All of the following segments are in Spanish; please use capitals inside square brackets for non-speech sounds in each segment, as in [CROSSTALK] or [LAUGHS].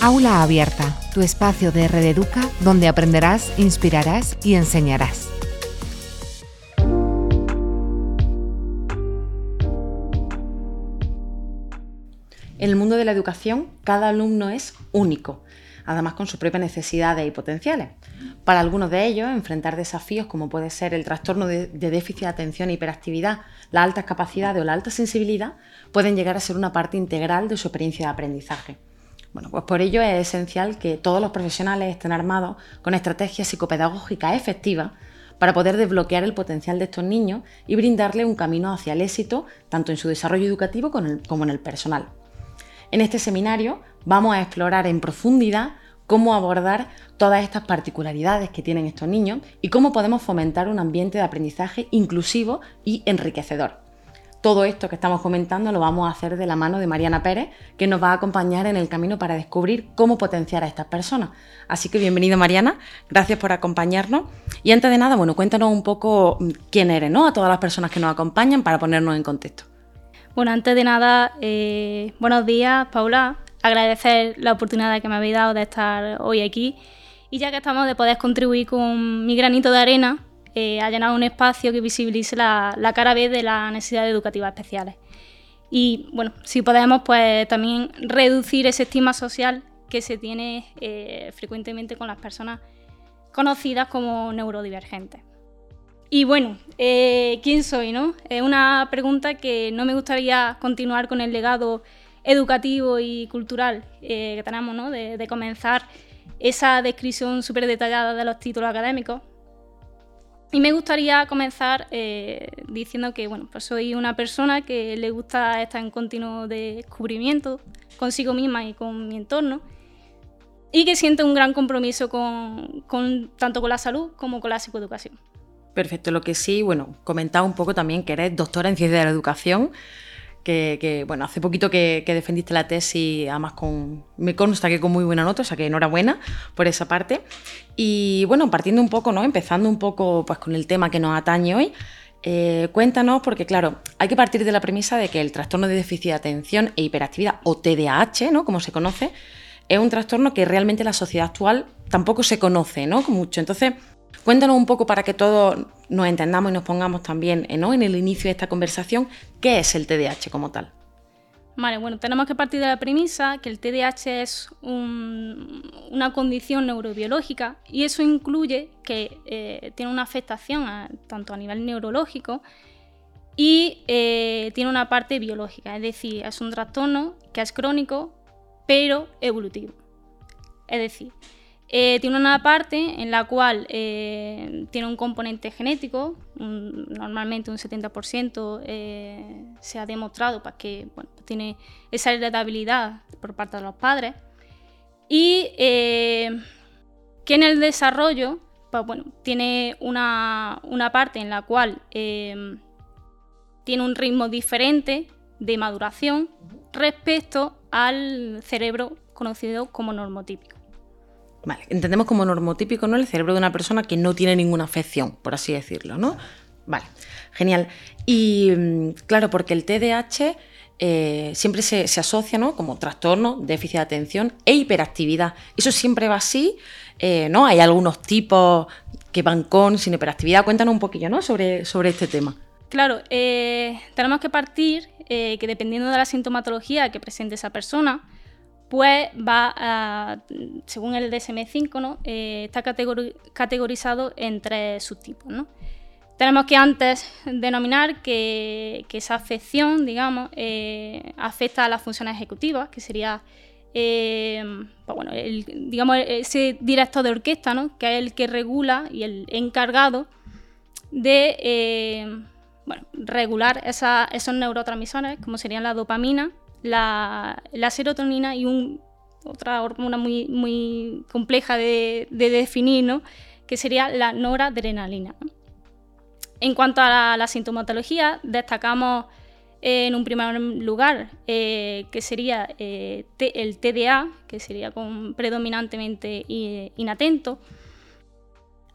Aula Abierta, tu espacio de Red Educa donde aprenderás, inspirarás y enseñarás. En el mundo de la educación, cada alumno es único, además con sus propias necesidades y potenciales. Para algunos de ellos, enfrentar desafíos como puede ser el trastorno de, déficit de atención e hiperactividad, las altas capacidades o la alta sensibilidad, pueden llegar a ser una parte integral de su experiencia de aprendizaje. Bueno, pues por ello es esencial que todos los profesionales estén armados con estrategias psicopedagógicas efectivas para poder desbloquear el potencial de estos niños y brindarles un camino hacia el éxito, tanto en su desarrollo educativo como en el personal. En este seminario vamos a explorar en profundidad cómo abordar todas estas particularidades que tienen estos niños y cómo podemos fomentar un ambiente de aprendizaje inclusivo y enriquecedor. Todo esto que estamos comentando lo vamos a hacer de la mano de Mariana Pérez, que nos va a acompañar en el camino para descubrir cómo potenciar a estas personas. Así que bienvenido Mariana, gracias por acompañarnos. Y antes de nada, bueno, cuéntanos un poco mm, quién eres, ¿no? A todas las personas que nos acompañan para ponernos en contexto. Bueno, antes de nada, eh, buenos días, Paula. Agradecer la oportunidad que me habéis dado de estar hoy aquí. Y ya que estamos de poder contribuir con mi granito de arena eh, ha llenado un espacio que visibilice la, cara B de las necesidades educativas especiales. Y bueno, si podemos, pues también reducir ese estigma social que se tiene eh, frecuentemente con las personas conocidas como neurodivergentes. Y bueno, eh, ¿quién soy? No? Es una pregunta que no me gustaría continuar con el legado educativo y cultural que tenemos, ¿no? de, de comenzar esa descripción súper detallada de los títulos académicos, y me gustaría comenzar eh, diciendo que bueno, pues soy una persona que le gusta estar en continuo descubrimiento consigo misma y con mi entorno y que siente un gran compromiso con, tanto con la salud como con la psicoeducación. Perfecto, lo que sí, bueno, comentaba un poco también que eres doctora en ciencia de la educación que, bueno, hace poquito que, defendiste la tesis, además con, me consta que con muy buena nota, o sea que enhorabuena por esa parte. Y bueno, partiendo un poco, ¿no? Empezando un poco pues, con el tema que nos atañe hoy, eh, cuéntanos, porque claro, hay que partir de la premisa de que el trastorno de déficit de atención e hiperactividad, o TDAH, ¿no? Como se conoce, es un trastorno que realmente la sociedad actual tampoco se conoce, ¿no? Mucho. Entonces, Cuéntanos un poco para que todos nos entendamos y nos pongamos también en el inicio de esta conversación, ¿qué es el TDAH como tal? Vale, bueno, tenemos que partir de la premisa que el TDAH es una condición neurobiológica y eso incluye que eh, tiene una afectación tanto a nivel neurológico y eh, tiene una parte biológica, es decir, es un trastorno que es crónico pero evolutivo. Es decir, eh, tiene una parte en la cual eh, tiene un componente genético, normalmente un 70% eh, se ha demostrado para que tiene esa heredabilidad por parte de los padres, y que en el desarrollo pues, tiene una, parte en la cual tiene un ritmo diferente de maduración respecto al cerebro conocido como normotípico entendemos como normotípico ¿no? el cerebro de una persona que no tiene ninguna afección, por así decirlo, ¿no? Vale, genial. Y mm, claro, porque el TDAH eh, siempre se, asocia ¿no? como trastorno, déficit de atención e hiperactividad. Eso siempre va así, eh, ¿no? Hay algunos tipos que van con, sin hiperactividad. Cuéntanos un poquillo ¿no? sobre, sobre este tema. Claro, eh, tenemos que partir que dependiendo de la sintomatología que presente esa persona, pues va según el DSM-5, ¿no? Eh, está categorizado en tres subtipos. ¿no? Tenemos que antes denominar que, esa afección, digamos, eh, afecta a las funciones ejecutivas, que sería, eh, pues bueno, digamos, ese director de orquesta, ¿no? que es el que regula y el encargado de regular esos neurotransmisores, como serían la dopamina, la, serotonina y otra hormona muy, muy compleja de, definir, ¿no? que sería la noradrenalina. En cuanto a la, sintomatología, destacamos en un primer lugar eh, que sería eh, el TDA, que sería predominantemente inatento,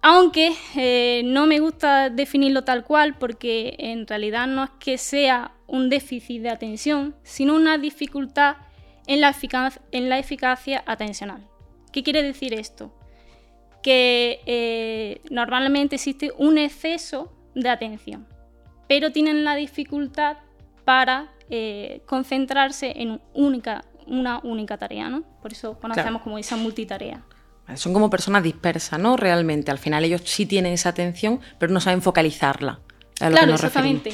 aunque eh, no me gusta definirlo tal cual porque en realidad no es que sea un déficit de atención, sino una dificultad en la, en la eficacia atencional. ¿Qué quiere decir esto? Que eh, normalmente existe un exceso de atención, pero tienen la dificultad para eh, concentrarse en única, una única tarea, ¿no? Por eso conocemos como esa multitarea. Son como personas dispersas, ¿no? Realmente, al final ellos sí tienen esa atención, pero no saben focalizarla. claro, exactamente.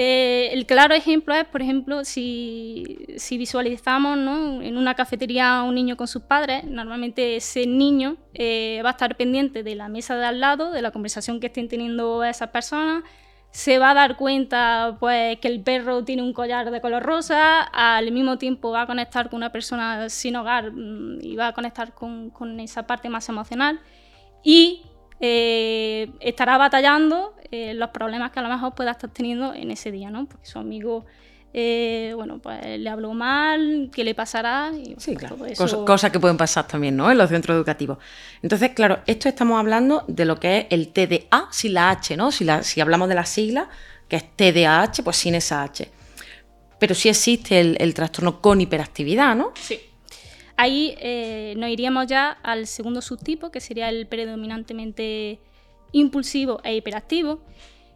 Eh, el claro ejemplo es, por ejemplo, si, visualizamos en una cafetería a un niño con sus padres, normalmente ese niño eh, va a estar pendiente de la mesa de al lado, de la conversación que estén teniendo esas personas, se va a dar cuenta pues, que el perro tiene un collar de color rosa, al mismo tiempo va a conectar con una persona sin hogar mm, y va a conectar con, esa parte más emocional y eh, estará batallando eh, los problemas que a lo mejor pueda estar teniendo en ese día, ¿no? Porque su amigo eh, bueno, pues le habló mal, qué le pasará. Y, sí, claro. Cosas que pueden pasar también, ¿no? En los centros educativos. Entonces, claro, esto estamos hablando de lo que es el TDA sin la H, ¿no? Si, la, si hablamos de la sigla, que es TDAH, pues sin esa H. Pero sí existe el, trastorno con hiperactividad, ¿no? Sí. Ahí eh, nos iríamos ya al segundo subtipo, que sería el predominantemente impulsivo e hiperactivo.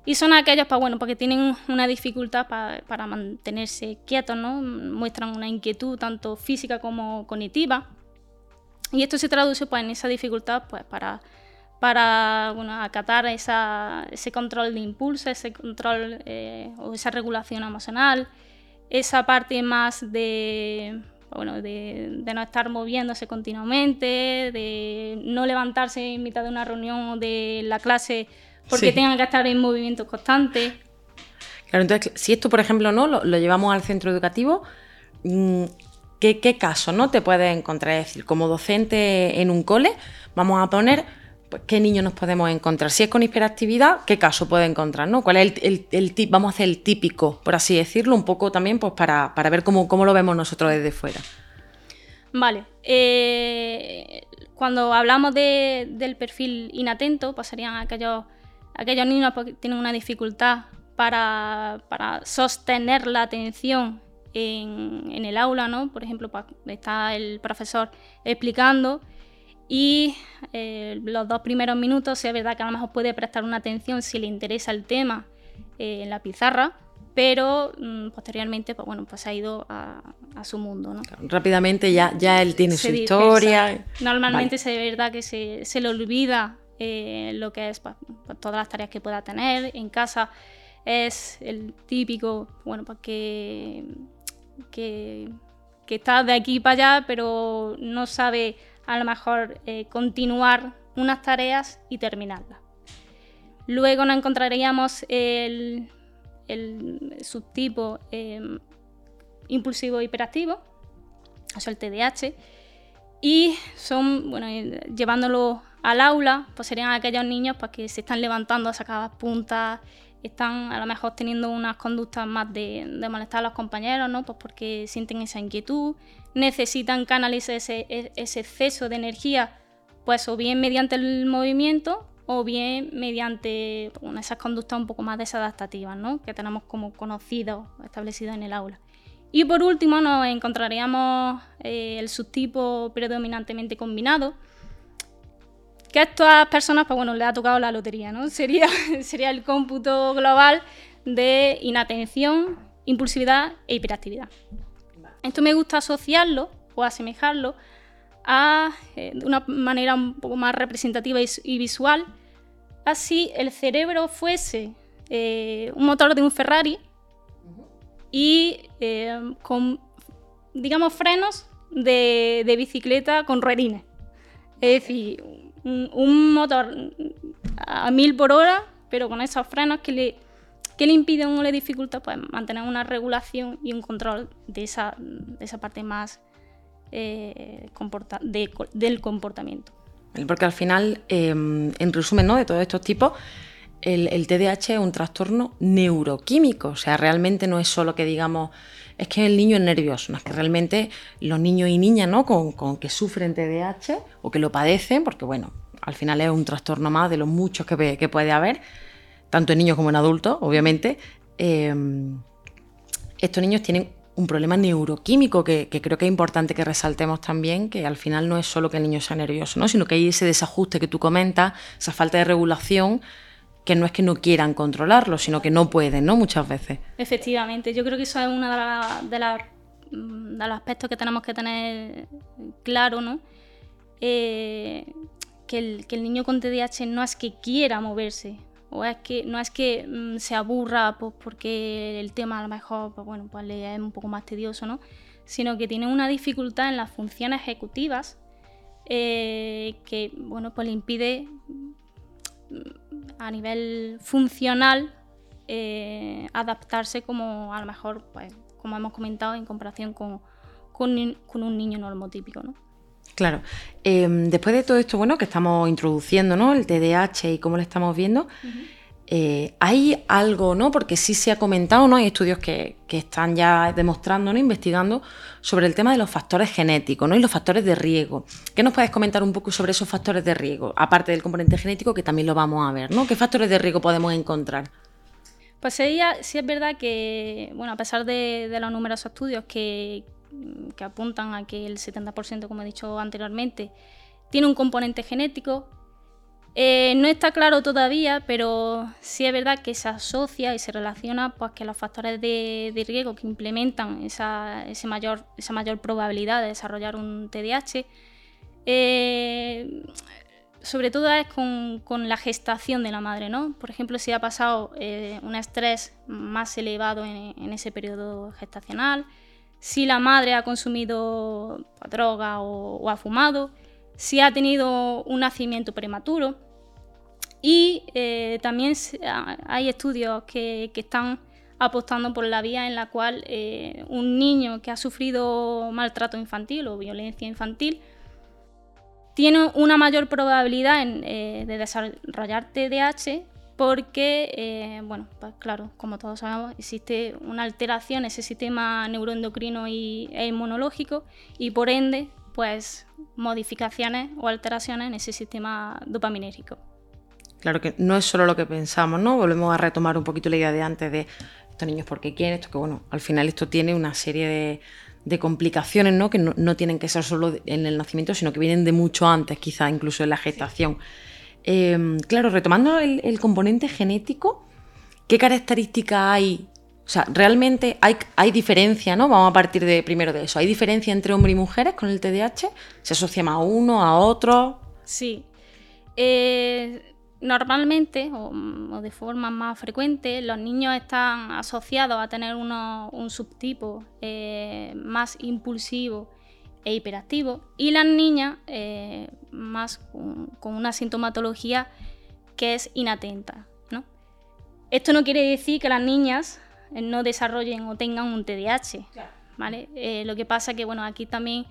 Y son aquellos pues, bueno, tienen una dificultad para mantenerse quietos, ¿no? muestran una inquietud tanto física como cognitiva. Y esto se traduce pues, en esa dificultad pues, para, para bueno, acatar ese control de impulso, ese control eh, o esa regulación emocional, esa parte más de, bueno, de, de, no estar moviéndose continuamente, de no levantarse en mitad de una reunión o de la clase porque tengan que estar en movimiento constante. Claro, entonces, si esto, por ejemplo, no lo, llevamos al centro educativo, mm, ¿qué, caso no te puedes encontrar? Es decir, como docente en un cole, vamos a poner pues, qué niños nos podemos encontrar. Si es con hiperactividad, ¿qué caso puede encontrar? ¿no? ¿Cuál es el, el, vamos a hacer el típico, por así decirlo, un poco también pues, para, ver cómo, cómo lo vemos nosotros desde fuera? Vale. Eh, cuando hablamos del perfil inatento, pasarían pues aquellos aquellos niños pues, tienen una dificultad para, sostener la atención en, el aula, ¿no? Por ejemplo, está el profesor explicando y eh, los dos primeros minutos, es verdad que a lo mejor puede prestar una atención si le interesa el tema eh, en la pizarra, pero mm, posteriormente pues, bueno, pues ha ido a, su mundo. ¿no? Rápidamente ya, ya él tiene su historia. Normalmente es verdad que se, se le olvida eh, lo que es pues, pues, todas las tareas que pueda tener. En casa es el típico, bueno, pues que, que, está de aquí para allá, pero no sabe a lo mejor eh, continuar unas tareas y terminarlas. Luego nos encontraríamos el, el subtipo em, impulsivo hiperactivo, o sea, el TDAH, y son, bueno, eh, llevándolo al aula, pues serían aquellos niños pues, que se están levantando a sacar puntas, están a lo mejor teniendo unas conductas más de, molestar a los compañeros, ¿no? Pues porque sienten esa inquietud, necesitan canalizar ese, e, exceso de energía, pues o bien mediante el movimiento o bien mediante esas conductas un poco más desadaptativas, ¿no? Que tenemos como conocidos, establecidos en el aula. Y por último nos encontraríamos eh, el subtipo predominantemente combinado, que a estas personas, pues bueno, le ha tocado la lotería, ¿no? [LAUGHS] Sería, sería el cómputo global de inatención, impulsividad e hiperactividad. Esto me gusta asociarlo o asemejarlo a, eh, de una manera un poco más representativa y, visual, así el cerebro fuese eh, un motor de un Ferrari y eh, con, digamos, frenos de, de bicicleta con ruedines. Es decir, un, motor a mil por hora, pero con esos frenos que le, que le impiden o le dificulta pues, mantener una regulación y un control de esa, esa parte más eh, del comportamiento. Porque al final, em, en resumen, ¿no? de todos estos tipos, el, TDAH es un trastorno neuroquímico, o sea, realmente no es solo que digamos es que el niño es nervioso, no es que realmente los niños y niñas ¿no? con, que sufren TDAH o que lo padecen, porque bueno, al final es un trastorno más de los muchos que, puede haber, tanto en niños como en adultos, obviamente, eh, estos niños tienen un problema neuroquímico que, creo que es importante que resaltemos también, que al final no es solo que el niño sea nervioso, ¿no? sino que hay ese desajuste que tú comentas, esa falta de regulación, que no es que no quieran controlarlo, sino que no pueden, ¿no? Muchas veces. Efectivamente, yo creo que eso es uno de, mm, de, los aspectos que tenemos que tener claro, ¿no? Eh, que, el, niño con TDAH no es que quiera moverse, o es que no es que mm, se aburra pues, porque el tema a lo mejor pues, bueno, pues le es un poco más tedioso, ¿no? sino que tiene una dificultad en las funciones ejecutivas eh, que bueno, pues le impide a nivel funcional eh, adaptarse como a lo mejor, pues, como hemos comentado, en comparación con, con, un niño normotípico. ¿no? Claro. Em, después de todo esto, bueno, que estamos introduciendo, ¿no? El TDAH y cómo lo estamos viendo, eh, hay algo, ¿no? Porque sí se ha comentado, ¿no? Hay estudios que, están ya demostrando, ¿no? Investigando sobre el tema de los factores genéticos, ¿no? Y los factores de riesgo. ¿Qué nos puedes comentar un poco sobre esos factores de riesgo? Aparte del componente genético, que también lo vamos a ver, ¿no? ¿Qué factores de riesgo podemos encontrar? Pues sí, sí es verdad que, bueno, a pesar de los numerosos estudios que apuntan a que el 70%, como he dicho anteriormente, tiene un componente genético. Eh, no está claro todavía, pero sí es verdad que se asocia y se relaciona pues, que los factores de, riesgo que implementan esa, mayor, probabilidad de desarrollar un TDAH, eh, sobre todo es con, la gestación de la madre. ¿no? Por ejemplo, si ha pasado eh, un estrés más elevado en ese periodo gestacional, si la madre ha consumido droga o, ha fumado, si ha tenido un nacimiento prematuro. Y eh, también hay estudios que, están apostando por la vía en la cual eh, un niño que ha sufrido maltrato infantil o violencia infantil tiene una mayor probabilidad eh, de desarrollar TDAH porque, bueno, pues claro, como todos sabemos, existe una alteración en ese sistema neuroendocrino y, e inmunológico y por ende, pues modificaciones o alteraciones en ese sistema dopaminérgico. Claro que no es solo lo que pensamos, ¿no? Volvemos a retomar un poquito la idea de antes de estos niños porque quieren, esto que bueno, al final esto tiene una serie de, complicaciones, ¿no? Que no, tienen que ser solo en el nacimiento, sino que vienen de mucho antes, quizá incluso en la gestación. Em, claro, retomando el, componente genético, ¿qué características hay? O sea, realmente hay, diferencia, ¿no? Vamos a partir de primero de eso. ¿Hay diferencia entre hombres y mujeres con el TDAH? ¿Se asocia más a uno, a otro? Sí. Eh, normalmente, o, de forma más frecuente, los niños están asociados a tener un subtipo eh, más impulsivo e hiperactivo y las niñas eh, más con, una sintomatología que es inatenta. ¿no? Esto no quiere decir que las niñas no desarrollen o tengan un TDAH. ¿vale? Eh, lo que pasa que bueno, aquí también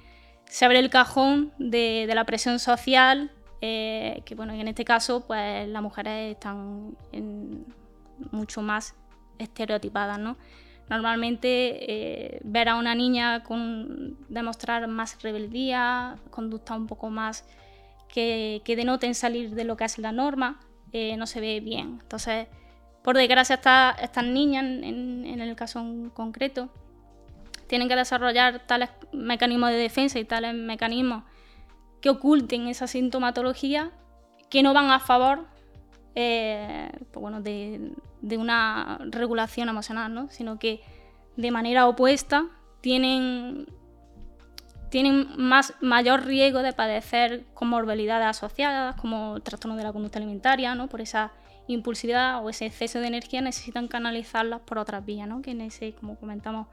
se abre el cajón de, la presión social, que bueno, en este caso pues las mujeres están mucho más estereotipadas. ¿no? Normalmente eh, ver a una niña con, demostrar más rebeldía, conducta un poco más que, que denoten salir de lo que es la norma, eh, no se ve bien. Entonces, por desgracia, estas niñas, en, el caso en concreto, tienen que desarrollar tales mecanismos de defensa y tales mecanismos que oculten esa sintomatología que no van a favor eh, pues de, una regulación emocional, ¿no? sino que de manera opuesta tienen, tienen más, mayor riesgo de padecer comorbilidades asociadas, como trastorno de la conducta alimentaria, ¿no? por esa impulsividad o ese exceso de energía necesitan canalizarlas por otras vías, ¿no? que en ese, como comentamos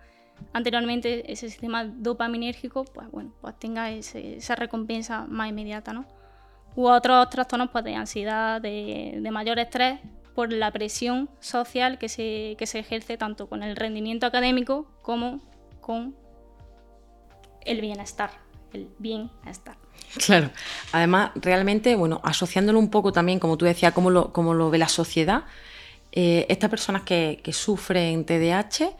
anteriormente, ese sistema dopaminérgico pues, bueno, pues tenga esa recompensa más inmediata. ¿no? U otros trastornos pues, de ansiedad, de, de mayor estrés, por la presión social que se, se ejerce tanto con el rendimiento académico como con el bienestar, el bienestar. Claro, además realmente, bueno, asociándolo un poco también, como tú decías, cómo lo, lo ve la sociedad, eh, estas personas que, sufren TDAH,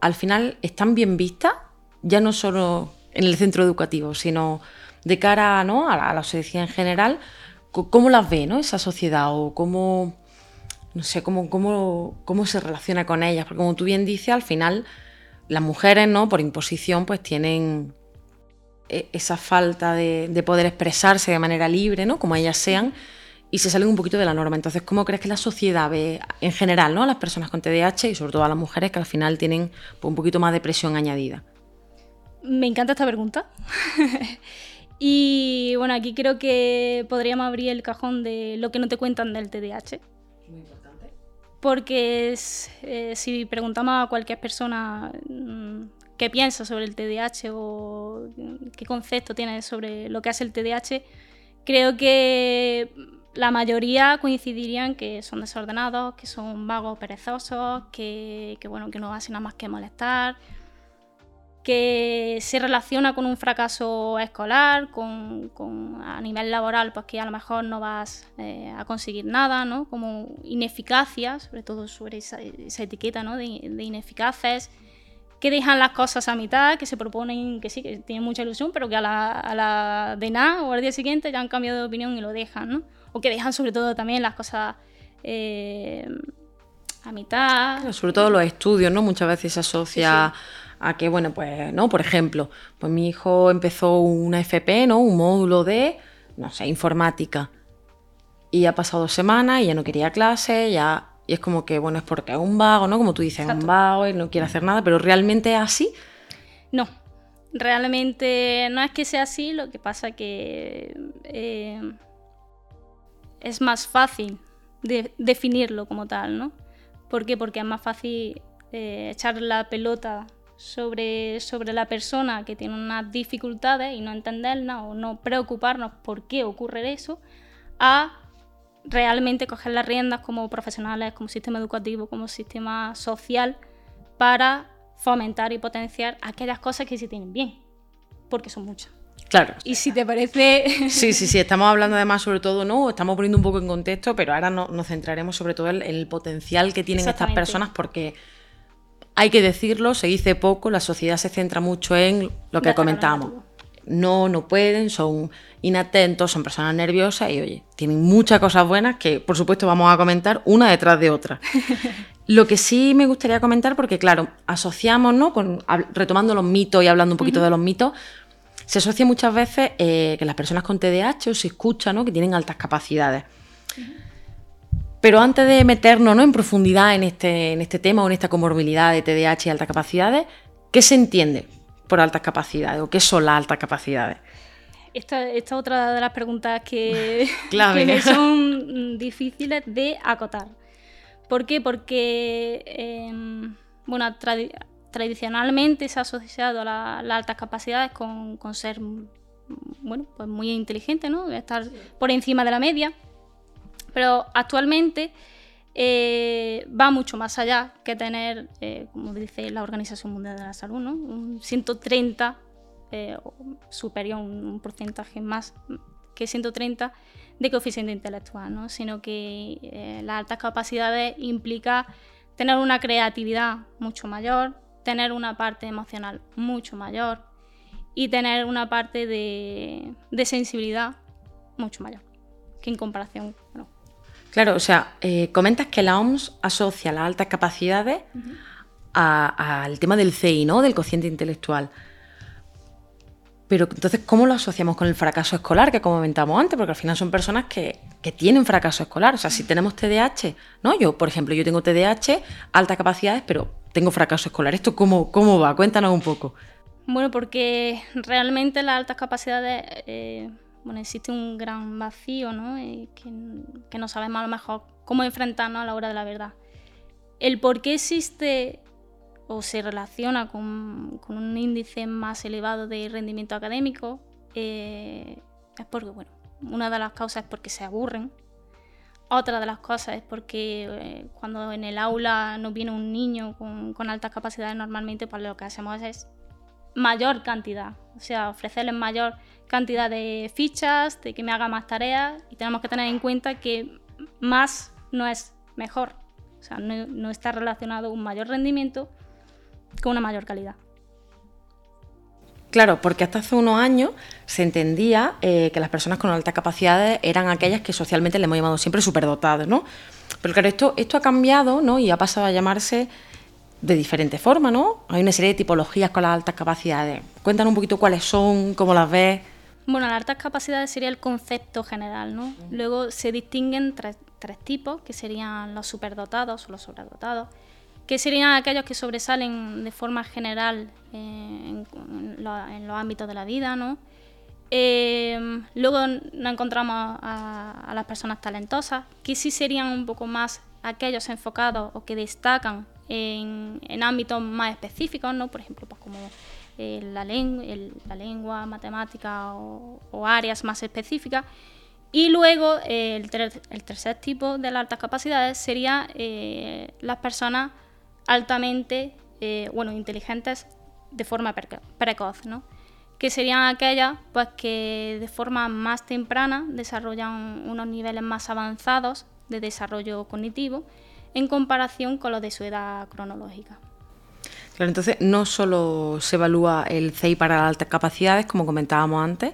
al final están bien vistas, ya no solo en el centro educativo, sino de cara ¿no? a, la, sociedad en general, ¿cómo las ve ¿no? esa sociedad o cómo, no sé cómo, cómo, cómo se relaciona con ellas, porque como tú bien dices, al final las mujeres, ¿no? Por imposición, pues tienen esa falta de, poder expresarse de manera libre, ¿no? Como ellas sean, y se salen un poquito de la norma. Entonces, ¿cómo crees que la sociedad ve en general, ¿no? A las personas con TDAH y sobre todo a las mujeres que al final tienen pues, un poquito más de presión añadida. Me encanta esta pregunta. [LAUGHS] y bueno, aquí creo que podríamos abrir el cajón de lo que no te cuentan del TDAH. Muy importante. Porque eh, si preguntamos a cualquier persona mm, qué piensa sobre el TDAH o qué concepto tiene sobre lo que hace el TDAH, creo que la mayoría coincidirían que son desordenados, que son vagos, perezosos, que, bueno, que no hacen nada más que molestar, que se relaciona con un fracaso escolar, con, a nivel laboral, pues que a lo mejor no vas eh, a conseguir nada, ¿no? Como ineficacia, sobre todo sobre esa, etiqueta ¿no? de ineficaces, que dejan las cosas a mitad, que se proponen, que sí, que tienen mucha ilusión, pero que a la, de nada o al día siguiente ya han cambiado de opinión y lo dejan, ¿no? O que dejan sobre todo también las cosas eh, a mitad. sobre todo los estudios, ¿no? Muchas veces se asocia a que, bueno, pues, ¿no? Por ejemplo, pues mi hijo empezó una FP, ¿no? Un módulo de, no sé, informática. Y ha pasado semanas y ya no quería clase, ya y es como que, bueno, es porque es un vago, ¿no? Como tú dices, es un vago y no quiere hacer nada, pero ¿realmente es así? No, realmente no es que sea así, lo que pasa que eh, es más fácil de definirlo como tal, ¿no? ¿Por qué? Porque es más fácil eh, echar la pelota sobre, sobre la persona que tiene unas dificultades y no entenderla o no preocuparnos por qué ocurre eso, a realmente coger las riendas como profesionales, como sistema educativo, como sistema social, para fomentar y potenciar aquellas cosas que se tienen bien, porque son muchas. Claro. Y si te parece... [LAUGHS] Sí, sí, sí, estamos hablando además sobre todo, ¿no? Estamos poniendo un poco en contexto, pero ahora nos centraremos sobre todo en el potencial que tienen estas personas porque hay que decirlo, se dice poco, la sociedad se centra mucho en lo que comentamos no, no pueden, son inatentos, son personas nerviosas y oye, tienen muchas cosas buenas que por supuesto vamos a comentar una detrás de otra. [LAUGHS] Lo que sí me gustaría comentar, porque claro, asociamos, ¿no? Con, retomando los mitos y hablando un poquito de los mitos, se asocia muchas veces eh, que las personas con TDAH o se escucha ¿no? que tienen altas capacidades. Pero antes de meternos ¿no? en profundidad en este, en este tema o en esta comorbilidad de TDAH y altas capacidades, ¿qué se entiende por altas capacidades o qué son las altas capacidades? Esta es otra de las preguntas [LAUGHS] que, son difíciles de acotar. ¿Por qué? Porque em, bueno, tradicionalmente se ha asociado las altas capacidades con, ser bueno, pues muy inteligente, ¿no? estar por encima de la media. Pero actualmente eh, va mucho más allá que tener, eh, como dice la Organización Mundial de la Salud, ¿no? un 130 eh, superior, un, porcentaje más que 130 de coeficiente intelectual, ¿no? sino que las altas capacidades implica tener una creatividad mucho mayor, tener una parte emocional mucho mayor y tener una parte de, sensibilidad mucho mayor que en comparación Claro, o sea, eh, comentas que la OMS asocia las altas capacidades al tema del CI, ¿no? Del cociente intelectual. Pero entonces, ¿cómo lo asociamos con el fracaso escolar que comentamos antes? Porque al final son personas que, tienen fracaso escolar. O sea, si tenemos TDAH, ¿no? Yo, por ejemplo, yo tengo TDAH, altas capacidades, pero tengo fracaso escolar. ¿Esto cómo, cómo va? Cuéntanos un poco. Bueno, porque realmente las altas capacidades eh, bueno, existe un gran vacío, ¿no? Eh, que, no sabemos a lo mejor cómo enfrentarnos a la hora de la verdad. El por qué existe o se relaciona con, un índice más elevado de rendimiento académico eh, es porque, bueno, una de las causas es porque se aburren, otra de las cosas es porque eh, cuando en el aula nos viene un niño con, con, altas capacidades, normalmente pues lo que hacemos es mayor cantidad, o sea, ofrecerles mayor cantidad de fichas, de que me haga más tareas y tenemos que tener en cuenta que más no es mejor. O sea, no, está relacionado un mayor rendimiento con una mayor calidad. Claro, porque hasta hace unos años se entendía eh, que las personas con altas capacidades eran aquellas que socialmente le hemos llamado siempre superdotadas, ¿no? Pero claro, esto, esto ha cambiado, ¿no? Y ha pasado a llamarse de diferente forma, ¿no? Hay una serie de tipologías con las altas capacidades. Cuéntanos un poquito cuáles son, cómo las ves. Bueno, las altas capacidades sería el concepto general, ¿no? Luego se distinguen tres, tipos, que serían los superdotados o los sobredotados, que serían aquellos que sobresalen de forma general eh, en, los ámbitos de la vida, ¿no? Eh, luego nos encontramos a, las personas talentosas, que sí serían un poco más aquellos enfocados o que destacan en, ámbitos más específicos, ¿no? Por ejemplo, pues como eh, la, la, lengua, matemática o, áreas más específicas. Y luego el, tercer tipo de las altas capacidades sería las personas altamente, bueno, inteligentes de forma precoz, ¿no? que serían aquellas pues, que de forma más temprana desarrollan unos niveles más avanzados de desarrollo cognitivo en comparación con los de su edad cronológica. Claro, entonces no solo se evalúa el CEI para las altas capacidades, como comentábamos antes,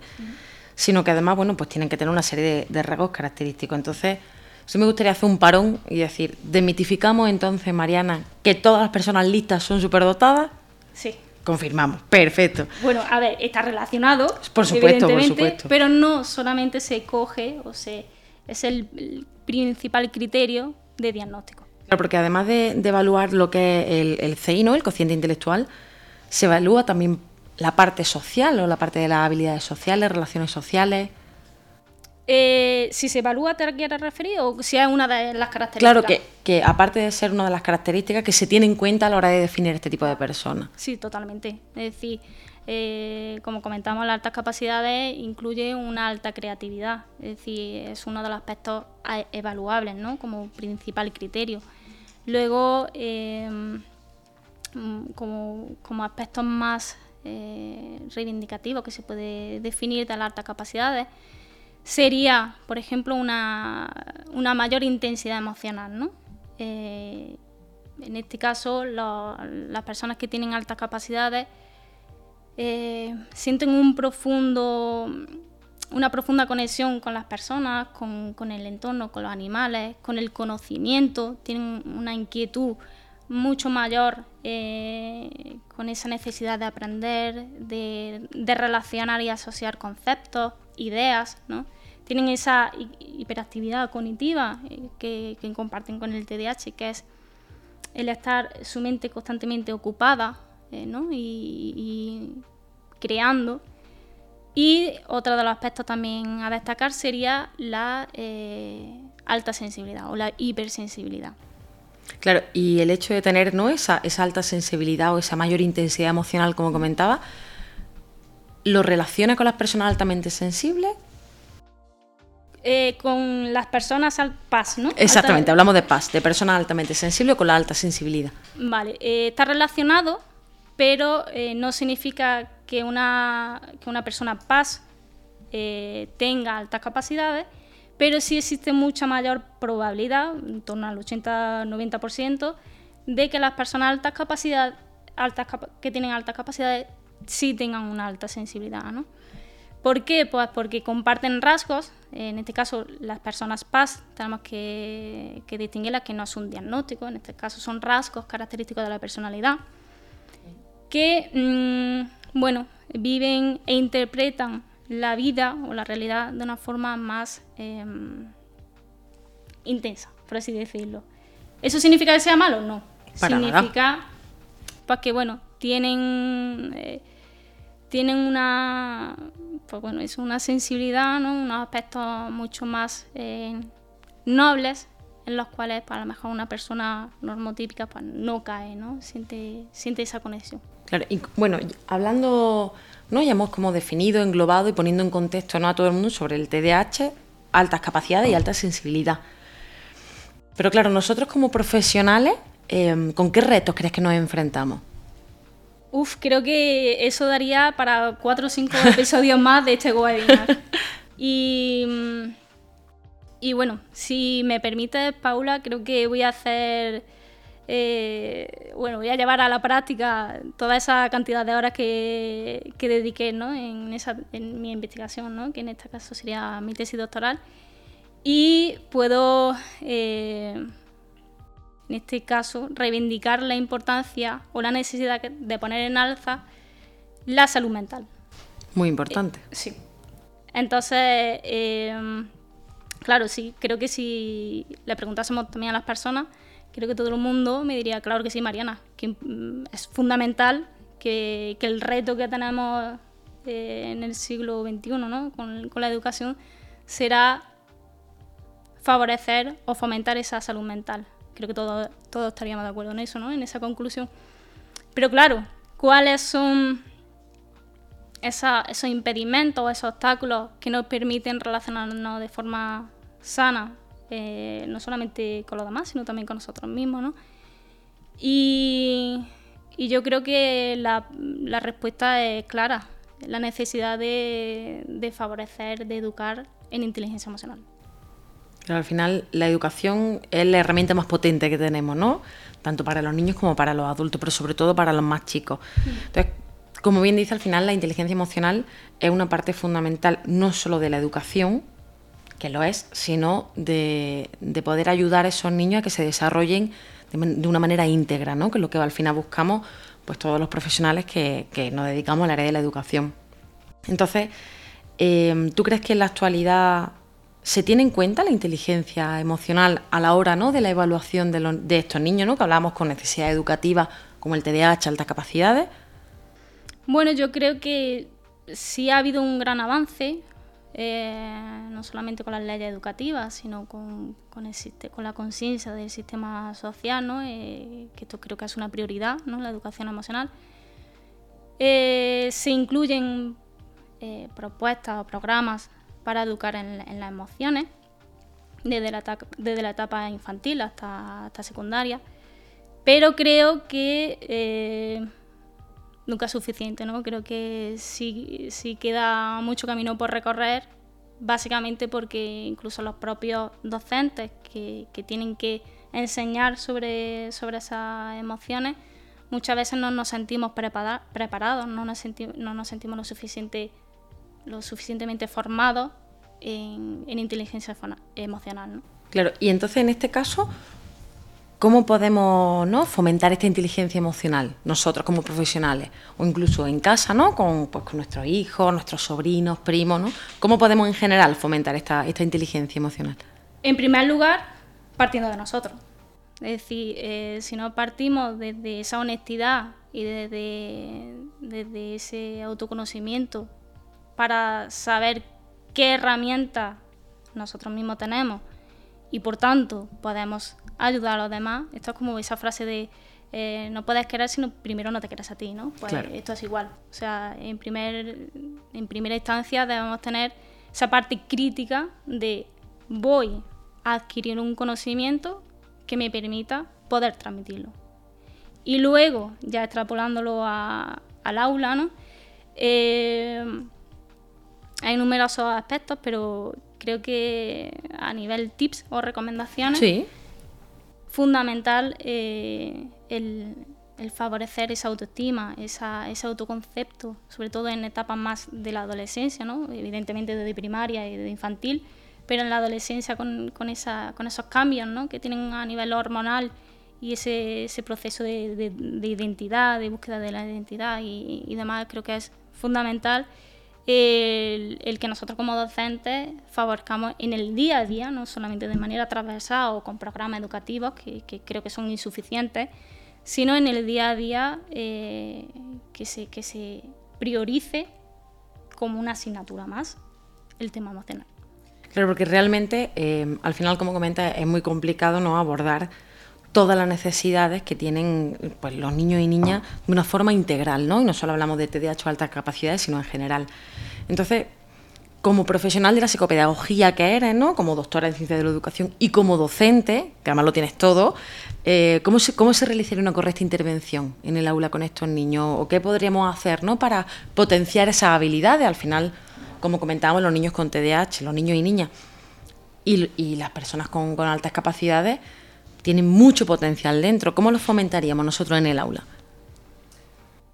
sino que además, bueno, pues tienen que tener una serie de, de rasgos característicos. Entonces, sí me gustaría hacer un parón y decir, ¿demitificamos entonces, Mariana, que todas las personas listas son superdotadas? Sí. Confirmamos, perfecto. Bueno, a ver, está relacionado, por supuesto, por supuesto. pero no solamente se coge o se es el principal criterio de diagnóstico. Claro, porque además de, evaluar lo que es el, el CI, ¿no? el cociente intelectual, se evalúa también la parte social o la parte de las habilidades sociales, relaciones sociales. Eh, si se evalúa, ¿te quieres referir o si es una de las características? Claro, que, que, aparte de ser una de las características que se tiene en cuenta a la hora de definir este tipo de personas. Sí, totalmente. Es decir, eh, como comentamos, las altas capacidades incluye una alta creatividad. Es decir, es uno de los aspectos evaluables, ¿no? Como principal criterio. Luego, em, como, como, aspectos más eh, reivindicativos que se puede definir de las altas capacidades, sería, por ejemplo, una, mayor intensidad emocional, ¿no? Eh, en este caso, las personas que tienen altas capacidades eh, sienten un profundo, una profunda conexión con las personas, con, el entorno, con los animales, con el conocimiento, tienen una inquietud mucho mayor eh, con esa necesidad de aprender, de, relacionar y asociar conceptos, ideas, ¿no? tienen esa hiperactividad cognitiva eh, que, comparten con el TDAH, que es el estar su mente constantemente ocupada eh, y, creando. Y otro de los aspectos también a destacar sería la eh, alta sensibilidad o la hipersensibilidad. Claro, y el hecho de tener ¿no? esa, esa alta sensibilidad o esa mayor intensidad emocional, como comentaba, ¿lo relaciona con las personas altamente sensibles eh, con las personas al PAS, ¿no? Exactamente, hablamos de PAS, de personas altamente sensibles con la alta sensibilidad. Vale, eh, está relacionado, pero eh, no significa que una, que una persona PAS tenga altas capacidades, pero sí existe mucha mayor probabilidad, en torno al 80-90%, de que las personas altas altas que tienen altas capacidades sí tengan una alta sensibilidad, ¿no? ¿Por qué? Pues porque comparten rasgos, en este caso las personas PAS, tenemos que, que distinguirlas que no es un diagnóstico, en este caso son rasgos característicos de la personalidad, que, mm, bueno, viven e interpretan la vida o la realidad de una forma más em, intensa, por así decirlo. ¿Eso significa que sea malo? No. significa pues que, bueno, tienen... Eh, tienen una, pues bueno, es una sensibilidad, ¿no? unos aspectos mucho más eh, nobles en los cuales pues, a lo mejor una persona normotípica pues, no cae, ¿no? Siente, siente esa conexión. Claro, y bueno, hablando, ¿no? Ya hemos como definido, englobado y poniendo en contexto ¿no? a todo el mundo sobre el TDAH, altas capacidades y alta sensibilidad. Pero claro, nosotros como profesionales, eh, ¿con qué retos crees que nos enfrentamos? Uf, creo que eso daría para cuatro o cinco [LAUGHS] episodios más de este webinar. Y, y bueno, si me permite, Paula, creo que voy a hacer, eh, bueno, voy a llevar a la práctica toda esa cantidad de horas que, que dediqué ¿no? en, esa, en mi investigación, ¿no? que en este caso sería mi tesis doctoral. Y puedo, eh, en este caso, reivindicar la importancia o la necesidad de poner en alza la salud mental. Muy importante. Eh, sí. Entonces, em, claro, sí, creo que si le preguntásemos también a las personas, creo que todo el mundo me diría, claro que sí, Mariana, que mm, es fundamental que, el reto que tenemos eh, en el siglo XXI ¿no? con, la educación será favorecer o fomentar esa salud mental. Creo que todos, todos estaríamos de acuerdo en eso, ¿no? en esa conclusión. Pero claro, ¿cuáles son esos impedimentos, esos obstáculos que nos permiten relacionarnos de forma sana, eh, no solamente con los demás, sino también con nosotros mismos, ¿no? Y, yo creo que la, respuesta es clara, la necesidad de, favorecer, de educar en inteligencia emocional. al final la educación es la herramienta más potente que tenemos, ¿no? Tanto para los niños como para los adultos, pero sobre todo para los más chicos. Entonces, como bien dice, al final la inteligencia emocional es una parte fundamental no solo de la educación, que lo es, sino de, poder ayudar a esos niños a que se desarrollen de, una manera íntegra, ¿no? que es lo que al final buscamos pues todos los profesionales que, nos dedicamos al área de la educación. Entonces, em, ¿tú crees que en la actualidad se tiene en cuenta la inteligencia emocional a la hora ¿no? de la evaluación de, estos niños, ¿no? que hablamos con necesidades educativas como el TDAH, altas capacidades? Bueno, yo creo que sí ha habido un gran avance, eh, no solamente con las leyes educativas, sino con, con, la conciencia del sistema social, ¿no? Eh, que esto creo que es una prioridad, ¿no? la educación emocional. Eh, se incluyen propuestas o programas para educar en, las emociones, desde la, desde la etapa infantil hasta, hasta secundaria, pero creo que nunca es suficiente, ¿no? Creo que sí, queda mucho camino por recorrer, básicamente porque incluso los propios docentes que, tienen que enseñar sobre, sobre esas emociones, muchas veces no nos sentimos preparados, no nos, no nos sentimos lo, suficiente, lo suficientemente formados en, en inteligencia emocional. ¿no? Claro, y entonces en este caso, ¿Cómo podemos ¿no? fomentar esta inteligencia emocional nosotros como profesionales o incluso en casa, ¿no? con, pues, con nuestros hijos, nuestros sobrinos, primos? ¿no? ¿Cómo podemos en general fomentar esta, esta inteligencia emocional? En primer lugar, partiendo de nosotros. Es decir, eh, si no partimos desde esa honestidad y desde, desde ese autoconocimiento para saber qué herramientas nosotros mismos tenemos y por tanto podemos ayudar a los demás. Esto es como esa frase de eh, no puedes querer si primero no te quieres a ti, ¿no? Pues esto es igual. O sea, en, primer, en primera instancia debemos tener esa parte crítica de voy a adquirir un conocimiento que me permita poder transmitirlo. Y luego, ya extrapolándolo al aula, ¿no? Eh, hay numerosos aspectos, pero creo que a nivel tips o recomendaciones, sí fundamental eh, el, favorecer esa autoestima, ese autoconcepto, sobre todo en etapas más de la adolescencia, ¿no? evidentemente desde primaria y desde infantil, pero en la adolescencia con, esa, con esos cambios ¿no? que tienen a nivel hormonal y ese, ese proceso de, identidad, de búsqueda de la identidad y, y demás, creo que es fundamental el, que nosotros como docentes favorezcamos en el día a día, no solamente de manera transversal o con programas educativos, que, creo que son insuficientes, sino en el día a día eh, que, se, que se priorice como una asignatura más el tema emocional. Claro, porque realmente, eh, al final, como comenta, es muy complicado no abordar todas las necesidades que tienen pues, los niños y niñas de una forma integral, ¿no? Y no solo hablamos de TDAH o altas capacidades, sino en general. Entonces, como profesional de la psicopedagogía que eres, ¿no? Como doctora en ciencias de la educación y como docente, que además lo tienes todo, eh, ¿cómo, se, ¿cómo se realizaría una correcta intervención en el aula con estos niños? ¿O qué podríamos hacer ¿no? para potenciar esas habilidades? Al final, como comentábamos, los niños con TDAH, los niños y niñas, y, las personas con, con altas capacidades, tienen mucho potencial dentro. ¿Cómo lo fomentaríamos nosotros en el aula?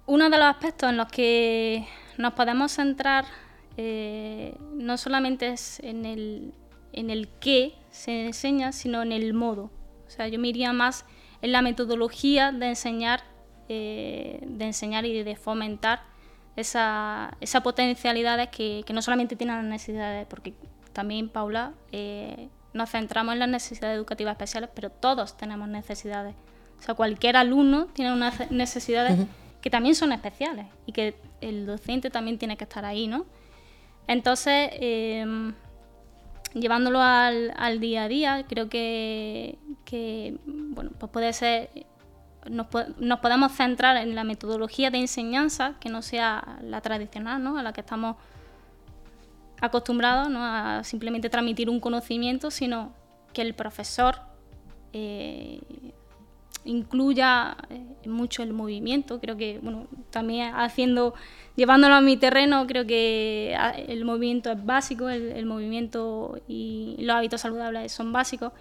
Uno de los aspectos en los que nos podemos centrar eh, no solamente es en el, en el qué se enseña, sino en el modo. O sea, yo me iría más en la metodología de enseñar, eh, de enseñar y de fomentar esas esa potencialidades que, no solamente tienen las necesidades, porque también, Paula, eh, nos centramos en las necesidades educativas especiales, pero todos tenemos necesidades. O sea, cualquier alumno tiene unas necesidades que también son especiales y que el docente también tiene que estar ahí, ¿no? Entonces, em, llevándolo al, día a día, creo que, bueno, pues puede ser, nos, podemos centrar en la metodología de enseñanza, que no sea la tradicional, ¿no? A la que estamos acostumbrados, ¿no? A simplemente transmitir un conocimiento, sino que el profesor eh, incluya eh, mucho el movimiento. Creo que, bueno, también haciendo, llevándolo a mi terreno, creo que ah, el movimiento es básico, el, movimiento y los hábitos saludables son básicos.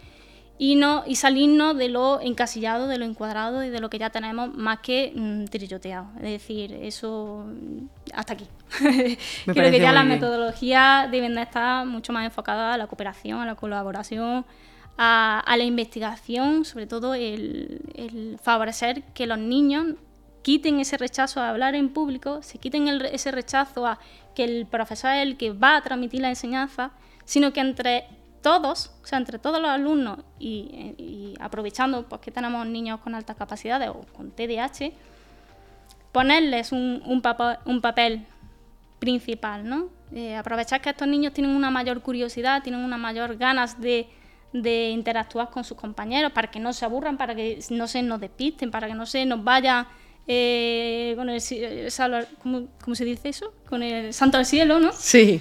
Y, no, y salirnos de lo encasillado, de lo encuadrado y de lo que ya tenemos más que mm, trilloteado. Es decir, eso mm, hasta aquí. [LAUGHS] creo que ya las metodologías deben de estar mucho más enfocadas a la cooperación, a la colaboración, a, la investigación, sobre todo el, favorecer que los niños quiten ese rechazo a hablar en público, se quiten ese rechazo a que el profesor es el que va a transmitir la enseñanza, sino que entre todos, o sea, entre todos los alumnos y, aprovechando pues, que tenemos niños con altas capacidades o con TDAH, ponerles un, un, papel principal, ¿no? Eh, aprovechar que estos niños tienen una mayor curiosidad, tienen una mayor ganas de interactuar con sus compañeros, para que no se aburran, para que no se nos despisten, para que no se nos vaya eh, con el, ¿cómo, se dice eso? Con el santo al cielo, ¿no? Sí,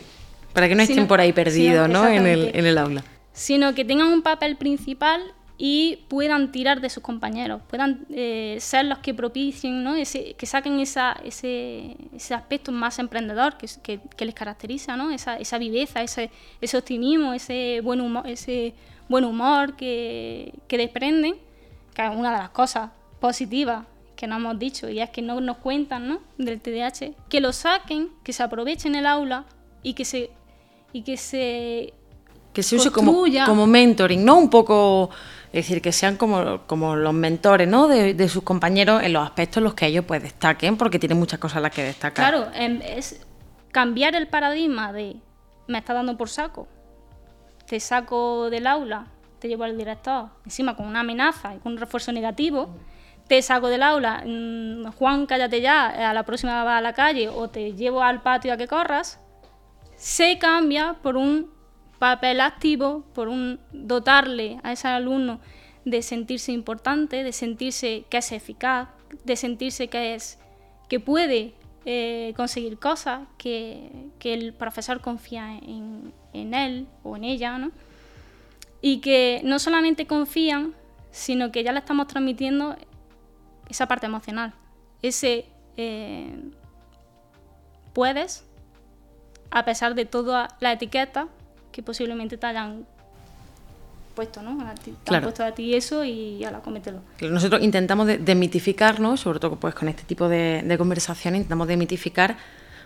para que no estén por ahí perdidos, ¿no? En el, en el aula. Sino que tengan un papel principal y puedan tirar de sus compañeros, puedan eh, ser los que propicien, ¿no? Ese, que saquen esa, ese, ese aspecto más emprendedor que, que, les caracteriza, ¿no? esa, esa viveza, ese, ese optimismo, ese buen humor, ese buen humor que, que desprenden, que es una de las cosas positivas que nos hemos dicho, y es que no nos cuentan ¿no? del TDAH, que lo saquen, que se aprovechen el aula y que se y que se que se use como, como mentoring, ¿no? Un poco, es decir, que sean como, como los mentores, ¿no? De, de, sus compañeros en los aspectos en los que ellos pues destaquen, porque tienen muchas cosas a las que destacar. Claro, es cambiar el paradigma de me está dando por saco, te saco del aula, te llevo al director, encima con una amenaza y con un refuerzo negativo, te saco del aula, mm, Juan, cállate ya, a la próxima va a la calle o te llevo al patio a que corras, se cambia por un papel activo, por un dotarle a ese alumno de sentirse importante, de sentirse que es eficaz, de sentirse que es que puede eh, conseguir cosas, que, el profesor confía en, él o en ella, ¿no? Y que no solamente confían, sino que ya le estamos transmitiendo esa parte emocional, ese eh, puedes, a pesar de toda la etiqueta que posiblemente te hayan puesto, ¿no? te han puesto a ti eso y la comételo. Nosotros intentamos demitificar, ¿no? Sobre todo pues con este tipo de, de conversaciones, intentamos demitificar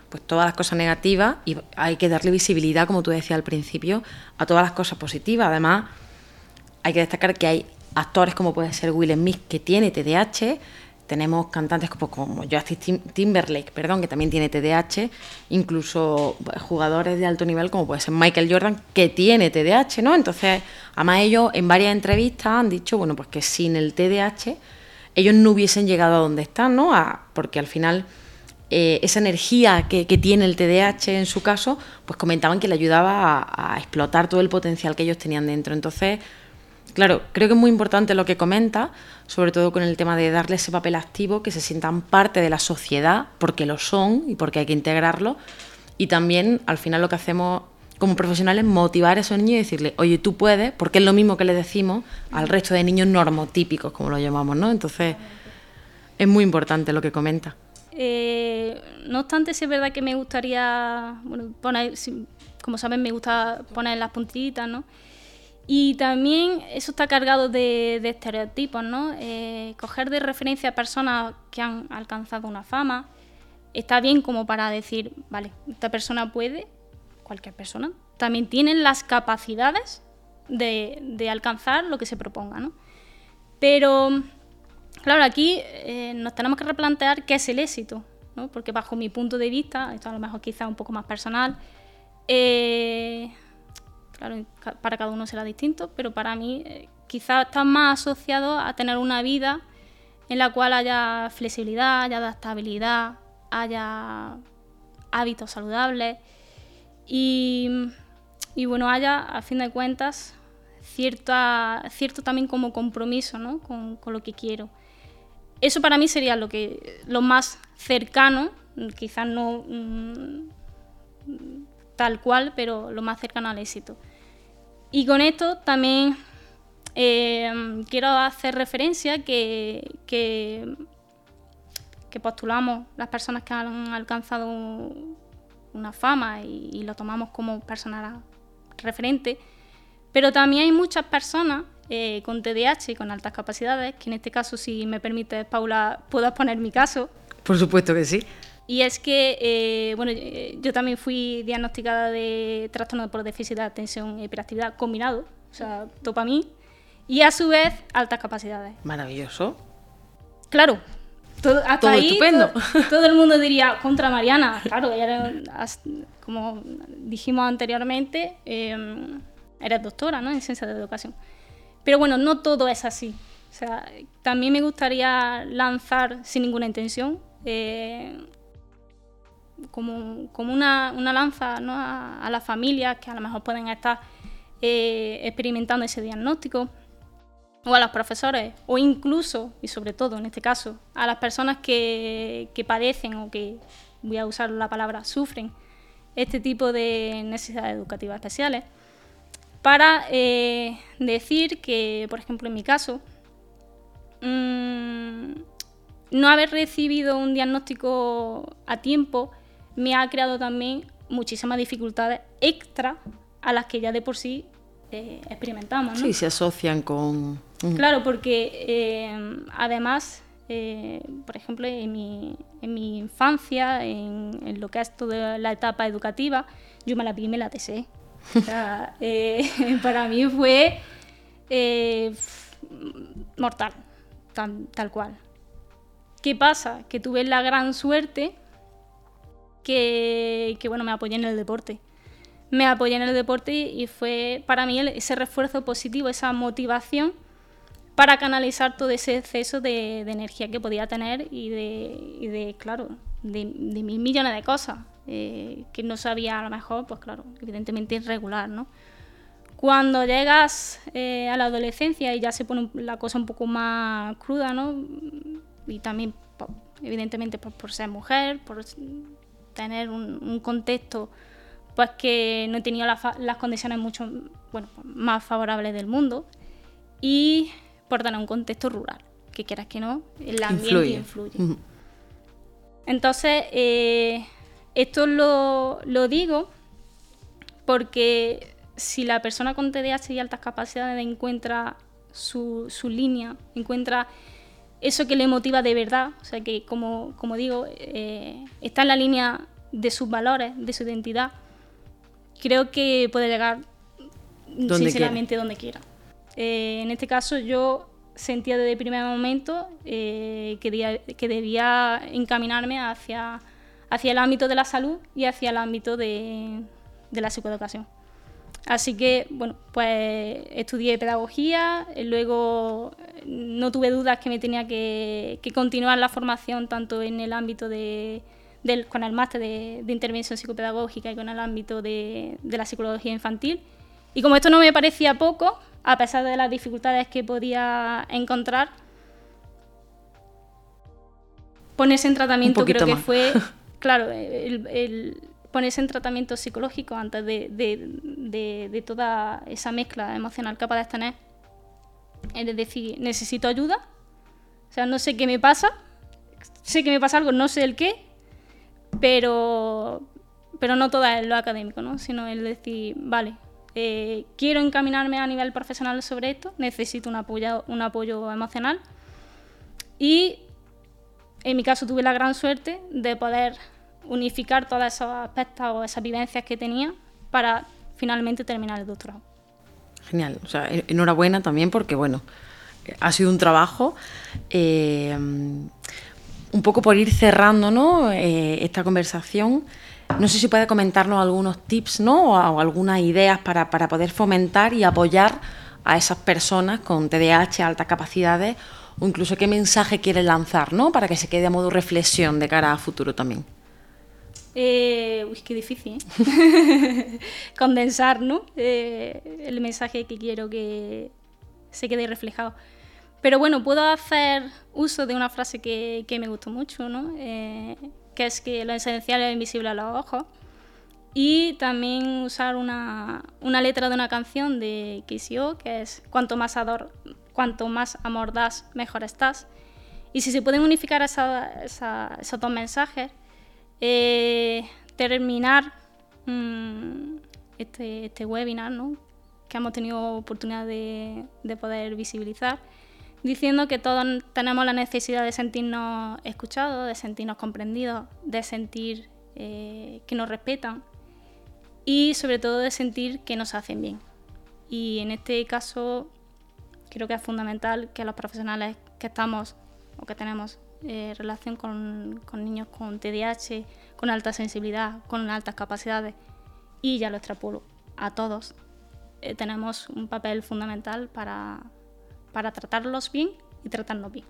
pues todas las cosas negativas y hay que darle visibilidad, como tú decías al principio, a todas las cosas positivas. Además, hay que destacar que hay actores como puede ser Will Smith, que tiene TDAH, tenemos cantantes como, como Justin Timberlake, perdón, que también tiene TDAH, incluso jugadores de alto nivel como puede ser Michael Jordan, que tiene TDAH, ¿no? Entonces, además ellos en varias entrevistas han dicho, bueno, pues que sin el TDAH ellos no hubiesen llegado a donde están, ¿no? porque al final eh, esa energía que, tiene el TDAH en su caso, pues comentaban que le ayudaba a, a explotar todo el potencial que ellos tenían dentro. Entonces, Claro, creo que es muy importante lo que comenta, sobre todo con el tema de darle ese papel activo, que se sientan parte de la sociedad, porque lo son y porque hay que integrarlo. Y también, al final, lo que hacemos como profesionales es motivar a esos niños y decirle, oye, tú puedes, porque es lo mismo que le decimos al resto de niños normotípicos, como lo llamamos, ¿no? Entonces, es muy importante lo que comenta. Eh, no obstante, es verdad que me gustaría, bueno, como saben, me gusta poner las puntitas, ¿no? Y también eso está cargado de, estereotipos, ¿no? Eh, coger de referencia a personas que han alcanzado una fama está bien como para decir, vale, esta persona puede, cualquier persona, también tienen las capacidades de, alcanzar lo que se proponga, ¿no? Pero Claro, aquí eh, nos tenemos que replantear qué es el éxito, ¿no? porque bajo mi punto de vista, esto a lo mejor quizá un poco más personal, eh, claro, para cada uno será distinto, pero para mí eh, quizá está más asociado a tener una vida en la cual haya flexibilidad, haya adaptabilidad, haya hábitos saludables y, bueno, haya a fin de cuentas cierta, cierto también como compromiso ¿no? con, lo que quiero. Eso para mí sería lo, que, lo más cercano, quizás no mm, tal cual, pero lo más cercano al éxito. Y con esto también eh, quiero hacer referencia que, que, postulamos las personas que han alcanzado una fama y, lo tomamos como personal referente, pero también hay muchas personas eh, con TDAH y con altas capacidades, que en este caso, si me permite, Paula, puedo exponer mi caso. Por supuesto que sí. Y es que, eh, bueno, yo también fui diagnosticada de trastorno por déficit de atención y hiperactividad combinado, o sea, mí y a su vez altas capacidades. Maravilloso. Claro, todo, todo estupendo. Todo, el mundo diría contra Mariana, claro, como dijimos anteriormente, eh, eres doctora ¿no? en ciencias de educación. Pero bueno, no todo es así. O sea, también me gustaría lanzar sin ninguna intención eh, como, como una, una, lanza a, las familias que a lo mejor pueden estar eh, experimentando ese diagnóstico. O a los profesores, o incluso, y sobre todo en este caso, a las personas que, padecen o que, voy a usar la palabra, sufren este tipo de necesidades educativas especiales, para eh, decir que, por ejemplo, en mi caso, mm, no haber recibido un diagnóstico a tiempo me ha creado también muchísimas dificultades extra a las que ya de por sí eh, experimentamos. Sí, se asocian con... Claro, porque eh, además, eh, por ejemplo, en mi, en mi infancia, en, lo que es toda la etapa educativa, yo me la vi y me la tesé. O sea, [LAUGHS] para mí fue mortal, tal, cual. ¿Qué pasa? Que tuve la gran suerte que, que bueno, me apoyé en el deporte me apoyé en el deporte y fue para mí ese refuerzo positivo, esa motivación para canalizar todo ese exceso de, energía que podía tener y de, de claro, de, mil millones de cosas eh, que no sabía a lo mejor, pues claro, evidentemente irregular, ¿no? Cuando llegas eh, a la adolescencia y ya se pone la cosa un poco más cruda, ¿no? Y también, evidentemente, por, ser mujer, por tener un contexto pues que no he tenido las condiciones mucho bueno, más favorables del mundo y por tener un contexto rural, que quieras que no, el ambiente influye. Entonces, eh, esto lo, digo porque si la persona con TDAH y altas capacidades encuentra su, línea, encuentra eso que le motiva de verdad, o sea que como, como digo, eh, está en la línea de sus valores, de su identidad, creo que puede llegar sinceramente donde quiera. Eh, en este caso yo sentía desde el primer momento eh, que, que, debía encaminarme hacia, hacia el ámbito de la salud y hacia el ámbito de, la psicoeducación. Así que, bueno, pues estudié pedagogía, luego no tuve dudas que me tenía que continuar la formación tanto en el ámbito de, con el máster de, intervención psicopedagógica y con el ámbito de, la psicología infantil. Y como esto no me parecía poco, a pesar de las dificultades que podía encontrar, ponerse en tratamiento creo que fue, [LAUGHS] claro, el, ponerse en tratamiento psicológico antes de, toda esa mezcla emocional que puedes tener. Es decir, necesito ayuda, o sea, no sé qué me pasa, sé que me pasa algo, no sé el qué, pero, pero no todo es lo académico, ¿no? sino el decir, vale, eh, quiero encaminarme a nivel profesional sobre esto, necesito un apoyo, un apoyo emocional y en mi caso tuve la gran suerte de poder unificar todos esos aspectos o esas vivencias que tenía para finalmente terminar el doctorado. Genial, o sea, enhorabuena también porque, bueno, ha sido un trabajo. Eh, un poco por ir cerrando ¿no? Eh, esta conversación, no sé si puede comentarnos algunos tips ¿no? o, algunas ideas para, para, poder fomentar y apoyar a esas personas con TDAH, altas capacidades, o incluso qué mensaje quiere lanzar ¿no? para que se quede a modo reflexión de cara a futuro también. Eh, uy, qué difícil. ¿eh? [LAUGHS] Condensar, ¿no? Eh, el mensaje que quiero que se quede reflejado. Pero bueno, puedo hacer uso de una frase que, me gustó mucho, ¿no? Eh, que es que lo esencial es invisible a los ojos. Y también usar una, letra de una canción de KCO, que es cuanto más, ador, cuanto más amor das, mejor estás. Y si se pueden unificar esos dos mensajes, eh, terminar mm, este, este, webinar, ¿no? que hemos tenido oportunidad de, de poder visibilizar, diciendo que todos tenemos la necesidad de sentirnos escuchados, de sentirnos comprendidos, de sentir eh, que nos respetan y sobre todo de sentir que nos hacen bien. Y en este caso creo que es fundamental que los profesionales que estamos o que tenemos eh, relación con, niños con TDAH, con alta sensibilidad, con altas capacidades, y ya lo extrapulo a todos, eh, tenemos un papel fundamental para, para tratarlos bien y tratarnos bien.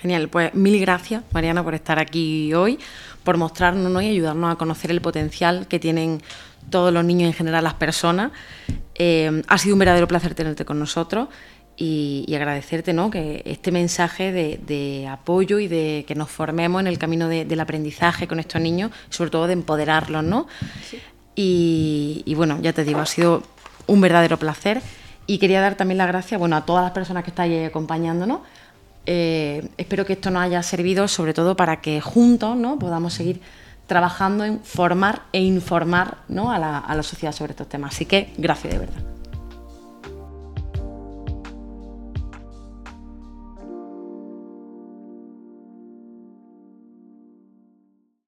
Genial, pues mil gracias Mariana por estar aquí hoy, por mostrarnos y ayudarnos a conocer el potencial que tienen todos los niños y en general las personas. Eh, ha sido un verdadero placer tenerte con nosotros y, agradecerte ¿no? que este mensaje de, apoyo y de que nos formemos en el camino del aprendizaje con estos niños, sobre todo de empoderarlos. ¿no? Y, y bueno, ya te digo, ha sido un verdadero placer. Y quería dar también las gracias bueno, a todas las personas que estáis acompañándonos. Eh, espero que esto nos haya servido sobre todo para que juntos ¿no? podamos seguir trabajando en formar e informar ¿no? a, la, a la sociedad sobre estos temas. Así que gracias de verdad.